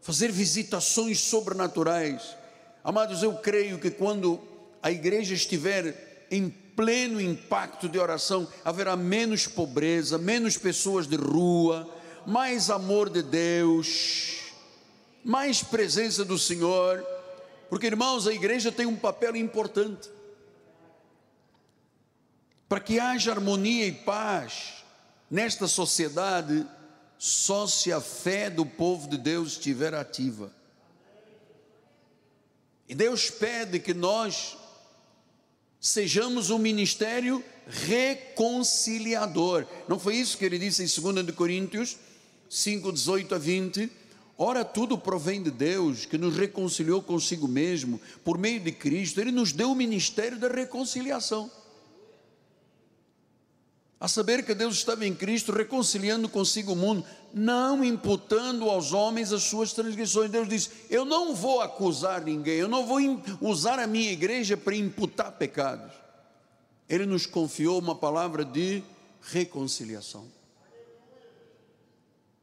fazer visitações sobrenaturais. Amados, eu creio que quando a igreja estiver em pleno impacto de oração, haverá menos pobreza, menos pessoas de rua, mais amor de Deus, mais presença do Senhor, porque irmãos, a igreja tem um papel importante para que haja harmonia e paz nesta sociedade, só se a fé do povo de Deus estiver ativa. E Deus pede que nós sejamos um ministério reconciliador. Não foi isso que ele disse em 2 Coríntios 5, 18 a 20? Ora, tudo provém de Deus, que nos reconciliou consigo mesmo, por meio de Cristo, Ele nos deu o ministério da reconciliação a saber que Deus estava em Cristo reconciliando consigo o mundo, não imputando aos homens as suas transgressões. Deus disse: Eu não vou acusar ninguém, eu não vou usar a minha igreja para imputar pecados. Ele nos confiou uma palavra de reconciliação.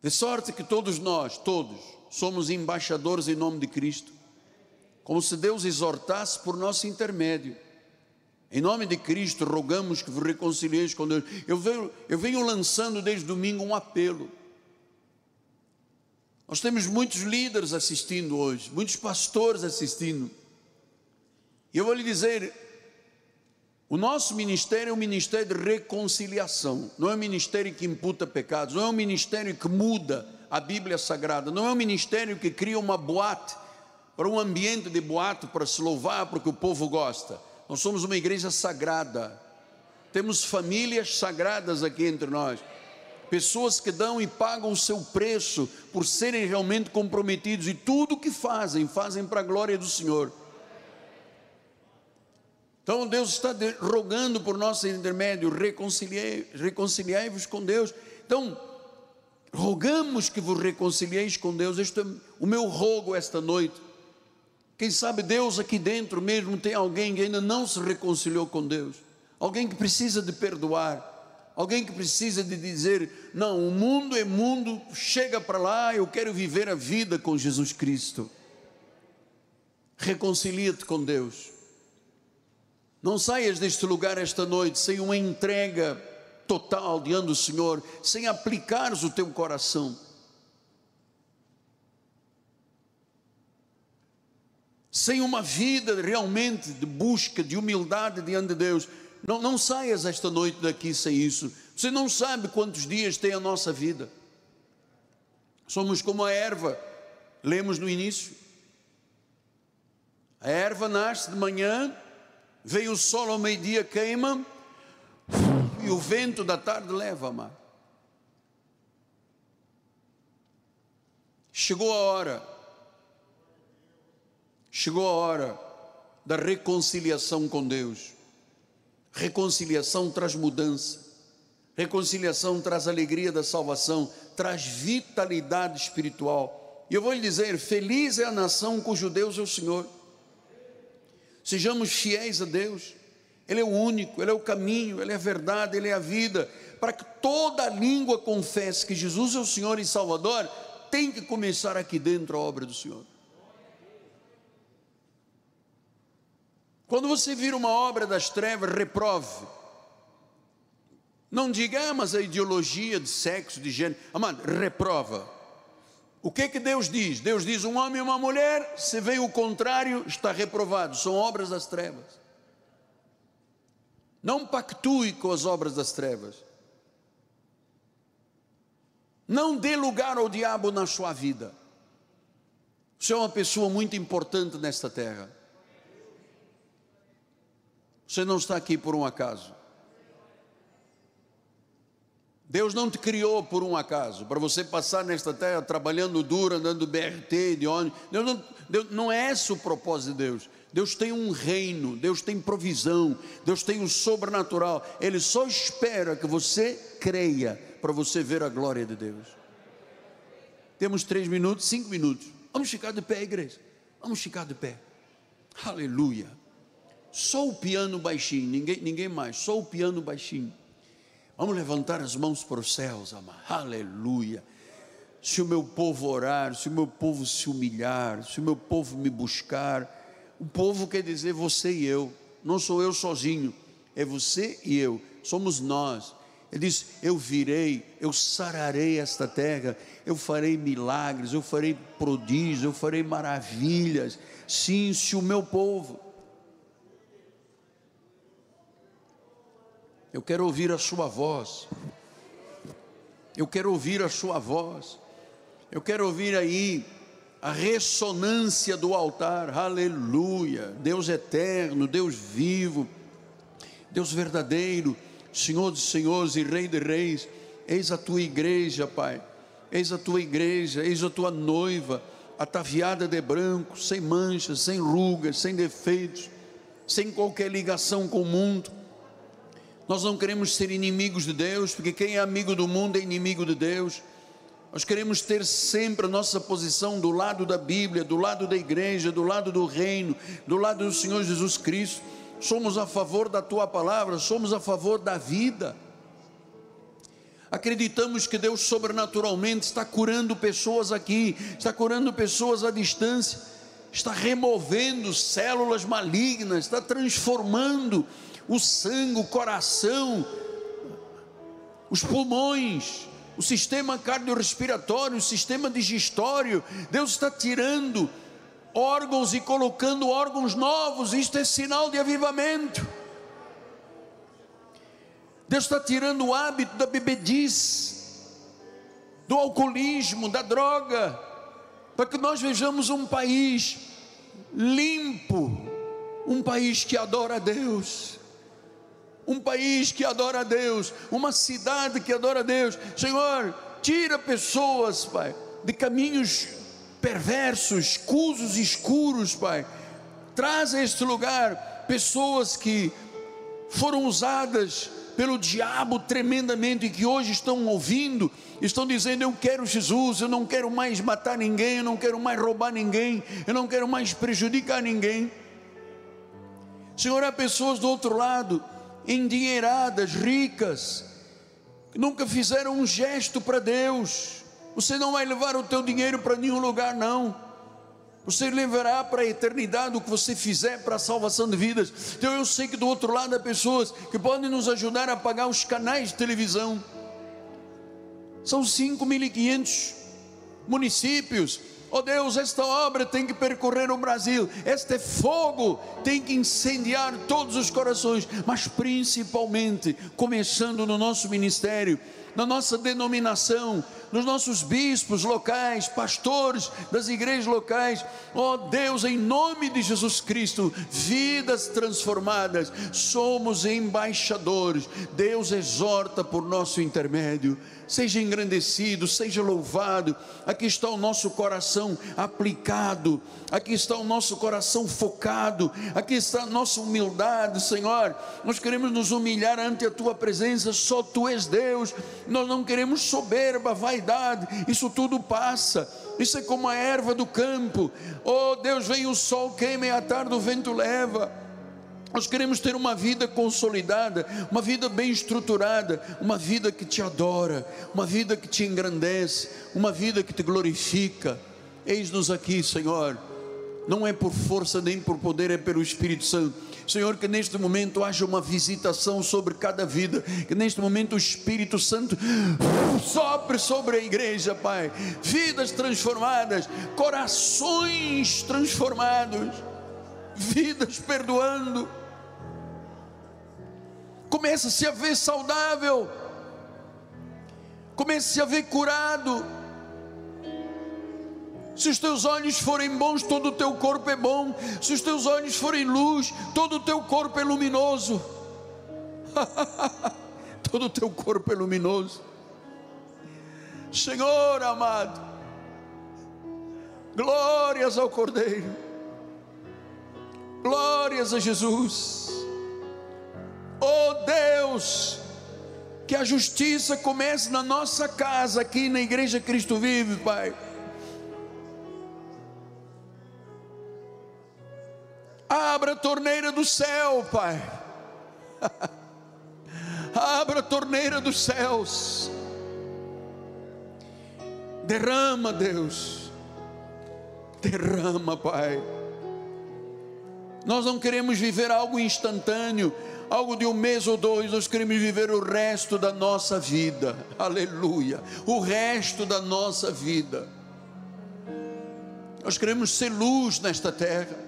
De sorte que todos nós, todos, somos embaixadores em nome de Cristo, como se Deus exortasse por nosso intermédio. Em nome de Cristo, rogamos que vos reconcilieis com Deus. Eu venho, eu venho lançando desde domingo um apelo. Nós temos muitos líderes assistindo hoje, muitos pastores assistindo. E eu vou lhe dizer: o nosso ministério é um ministério de reconciliação, não é um ministério que imputa pecados, não é um ministério que muda a Bíblia Sagrada, não é um ministério que cria uma boate para um ambiente de boate para se louvar porque o povo gosta. Nós somos uma igreja sagrada. Temos famílias sagradas aqui entre nós. Pessoas que dão e pagam o seu preço por serem realmente comprometidos e tudo o que fazem, fazem para a glória do Senhor. Então Deus está rogando por nosso intermédio, reconciliai-vos com Deus. Então, rogamos que vos reconcilieis com Deus. Este é o meu rogo esta noite. Quem sabe Deus aqui dentro mesmo tem alguém que ainda não se reconciliou com Deus, alguém que precisa de perdoar, alguém que precisa de dizer: não, o mundo é mundo, chega para lá, eu quero viver a vida com Jesus Cristo. Reconcilia-te com Deus. Não saias deste lugar esta noite sem uma entrega total diante do Senhor, sem aplicares o teu coração sem uma vida realmente de busca, de humildade diante de Deus, não, não saias esta noite daqui sem isso. Você não sabe quantos dias tem a nossa vida. Somos como a erva, lemos no início. A erva nasce de manhã, veio o sol ao meio-dia, queima, e o vento da tarde leva a mar. Chegou a hora, chegou a hora da reconciliação com Deus. Reconciliação traz mudança, reconciliação traz alegria da salvação, traz vitalidade espiritual. E eu vou lhe dizer: feliz é a nação cujo Deus é o Senhor. Sejamos fiéis a Deus, Ele é o único, Ele é o caminho, Ele é a verdade, Ele é a vida, para que toda língua confesse que Jesus é o Senhor e Salvador, tem que começar aqui dentro a obra do Senhor. Quando você vira uma obra das trevas, reprove. Não diga, ah, mas a ideologia de sexo, de gênero. Amado, reprova. O que é que Deus diz? Deus diz: um homem e uma mulher, se vem o contrário, está reprovado. São obras das trevas. Não pactue com as obras das trevas. Não dê lugar ao diabo na sua vida. Você é uma pessoa muito importante nesta terra. Você não está aqui por um acaso. Deus não te criou por um acaso, para você passar nesta terra trabalhando duro, andando BRT, de ônibus. Deus não, Deus, não é esse o propósito de Deus. Deus tem um reino, Deus tem provisão, Deus tem o sobrenatural. Ele só espera que você creia para você ver a glória de Deus. Temos três minutos, cinco minutos. Vamos ficar de pé, igreja. Vamos ficar de pé. Aleluia. Só o piano baixinho, ninguém, ninguém mais, só o piano baixinho. Vamos levantar as mãos para os céus, amar. Aleluia. Se o meu povo orar, se o meu povo se humilhar, se o meu povo me buscar, o povo quer dizer você e eu, não sou eu sozinho, é você e eu, somos nós. Ele diz: Eu virei, eu sararei esta terra, eu farei milagres, eu farei prodígios, eu farei maravilhas. Sim, se o meu povo Eu quero ouvir a Sua voz. Eu quero ouvir a Sua voz. Eu quero ouvir aí a ressonância do altar. Aleluia. Deus eterno, Deus vivo, Deus verdadeiro, Senhor dos senhores e Rei de reis. Eis a tua igreja, Pai. Eis a tua igreja, eis a tua noiva, ataviada de branco, sem manchas, sem rugas, sem defeitos, sem qualquer ligação com o mundo nós não queremos ser inimigos de Deus, porque quem é amigo do mundo é inimigo de Deus. Nós queremos ter sempre a nossa posição do lado da Bíblia, do lado da igreja, do lado do reino, do lado do Senhor Jesus Cristo. Somos a favor da tua palavra, somos a favor da vida. Acreditamos que Deus sobrenaturalmente está curando pessoas aqui, está curando pessoas à distância, está removendo células malignas, está transformando o sangue, o coração, os pulmões, o sistema cardiorrespiratório, o sistema digestório. Deus está tirando órgãos e colocando órgãos novos. Isto é sinal de avivamento. Deus está tirando o hábito da bebedice, do alcoolismo, da droga, para que nós vejamos um país limpo, um país que adora a Deus um país que adora a Deus, uma cidade que adora a Deus. Senhor, tira pessoas, Pai, de caminhos perversos, escusos, escuros, Pai. Traz a este lugar pessoas que foram usadas pelo diabo tremendamente e que hoje estão ouvindo, estão dizendo: Eu quero Jesus, eu não quero mais matar ninguém, eu não quero mais roubar ninguém, eu não quero mais prejudicar ninguém. Senhor, há pessoas do outro lado endinheiradas, ricas, que nunca fizeram um gesto para Deus. Você não vai levar o teu dinheiro para nenhum lugar, não. Você levará para a eternidade o que você fizer para a salvação de vidas. Então eu sei que do outro lado há pessoas que podem nos ajudar a pagar os canais de televisão. São 5.500 municípios Oh Deus, esta obra tem que percorrer o Brasil, este fogo tem que incendiar todos os corações, mas principalmente, começando no nosso ministério, na nossa denominação, nos nossos bispos locais, pastores das igrejas locais. Ó oh Deus, em nome de Jesus Cristo, vidas transformadas, somos embaixadores. Deus exorta por nosso intermédio seja engrandecido, seja louvado. Aqui está o nosso coração aplicado, aqui está o nosso coração focado, aqui está a nossa humildade, Senhor. Nós queremos nos humilhar ante a tua presença, só tu és Deus. Nós não queremos soberba, vaidade, isso tudo passa. Isso é como a erva do campo. Oh Deus, vem o sol, queima e à tarde o vento leva. Nós queremos ter uma vida consolidada, uma vida bem estruturada, uma vida que te adora, uma vida que te engrandece, uma vida que te glorifica. Eis-nos aqui, Senhor. Não é por força nem por poder, é pelo Espírito Santo. Senhor, que neste momento haja uma visitação sobre cada vida, que neste momento o Espírito Santo sopre sobre a igreja, Pai. Vidas transformadas, corações transformados, vidas perdoando Começa-se a ver saudável, começa-se a ver curado. Se os teus olhos forem bons, todo o teu corpo é bom. Se os teus olhos forem luz, todo o teu corpo é luminoso. todo o teu corpo é luminoso. Senhor amado, glórias ao Cordeiro, glórias a Jesus. Oh Deus, que a justiça comece na nossa casa, aqui na Igreja Cristo Vive, Pai. Abra a torneira do céu, Pai. Abra a torneira dos céus. Derrama, Deus. Derrama, Pai. Nós não queremos viver algo instantâneo algo de um mês ou dois, nós queremos viver o resto da nossa vida, aleluia, o resto da nossa vida. Nós queremos ser luz nesta terra,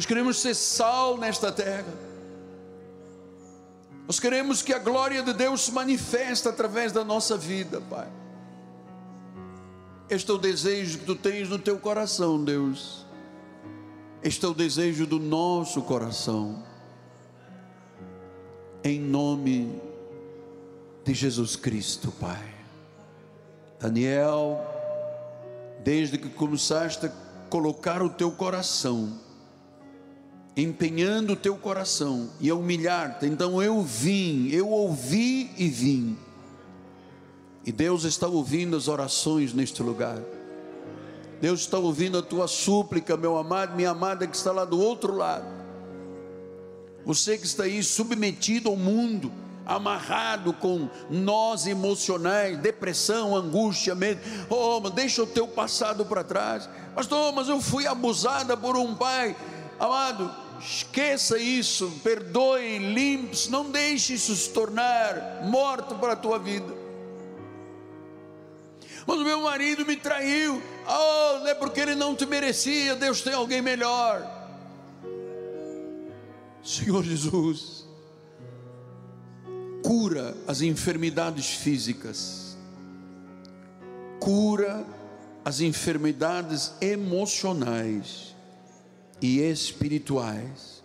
nós queremos ser sal nesta terra, nós queremos que a glória de Deus se manifeste através da nossa vida, Pai. Este é o desejo que tu tens no teu coração, Deus. Este é o desejo do nosso coração em nome de Jesus Cristo, Pai. Daniel, desde que começaste a colocar o teu coração, empenhando o teu coração e a humilhar-te, então eu vim, eu ouvi e vim. E Deus está ouvindo as orações neste lugar. Deus está ouvindo a tua súplica, meu amado, minha amada que está lá do outro lado. Você que está aí submetido ao mundo, amarrado com nós emocionais, depressão, angústia, medo. Oh, deixa o teu passado para trás. Pastor, mas eu fui abusada por um pai. Amado, esqueça isso, perdoe, limpe-se, não deixe isso se tornar morto para a tua vida. Mas o meu marido me traiu. Oh, não é porque ele não te merecia, Deus tem alguém melhor. Senhor Jesus, cura as enfermidades físicas, cura as enfermidades emocionais e espirituais,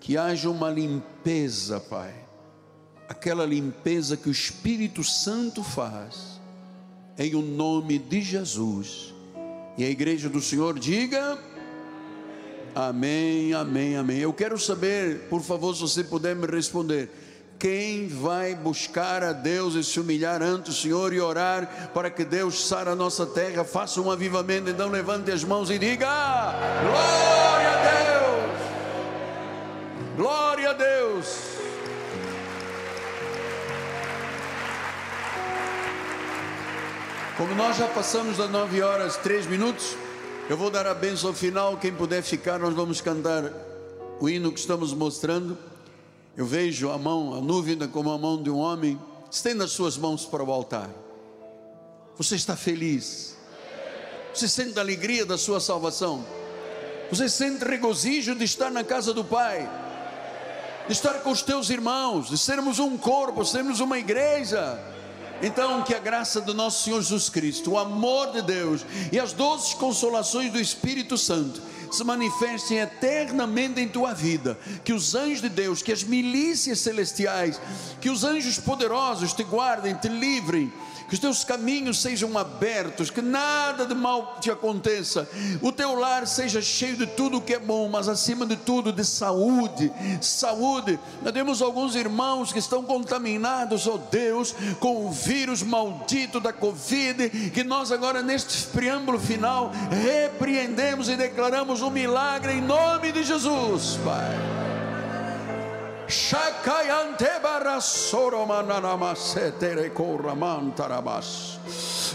que haja uma limpeza, Pai, aquela limpeza que o Espírito Santo faz, em o nome de Jesus. E a igreja do Senhor diga: Amém, amém, amém. Eu quero saber, por favor, se você puder me responder. Quem vai buscar a Deus e se humilhar ante o Senhor e orar para que Deus sara a nossa terra, faça um avivamento, então levante as mãos e diga: Glória a Deus! Glória a Deus! Como nós já passamos das nove horas, três minutos, eu vou dar a bênção final. Quem puder ficar, nós vamos cantar o hino que estamos mostrando. Eu vejo a mão, a nuvem como a mão de um homem. Estenda as suas mãos para o altar. Você está feliz? Você sente a alegria da sua salvação? Você sente regozijo de estar na casa do Pai? De estar com os teus irmãos, de sermos um corpo, sermos uma igreja? Então, que a graça do nosso Senhor Jesus Cristo, o amor de Deus e as doces consolações do Espírito Santo se manifestem eternamente em tua vida. Que os anjos de Deus, que as milícias celestiais, que os anjos poderosos te guardem, te livrem que os teus caminhos sejam abertos, que nada de mal te aconteça, o teu lar seja cheio de tudo que é bom, mas acima de tudo de saúde, saúde. Nós temos alguns irmãos que estão contaminados, ó oh Deus, com o vírus maldito da Covid, que nós agora neste preâmbulo final repreendemos e declaramos um milagre em nome de Jesus, Pai.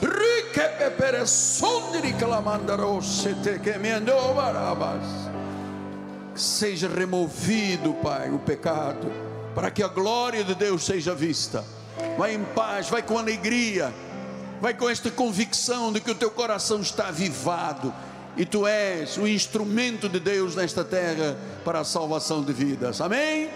Rike pepere sondiri clamandarosete que me barabas. Seja removido, Pai, o pecado, para que a glória de Deus seja vista. Vai em paz, vai com alegria, vai com esta convicção de que o teu coração está avivado e tu és o instrumento de Deus nesta terra para a salvação de vidas. Amém?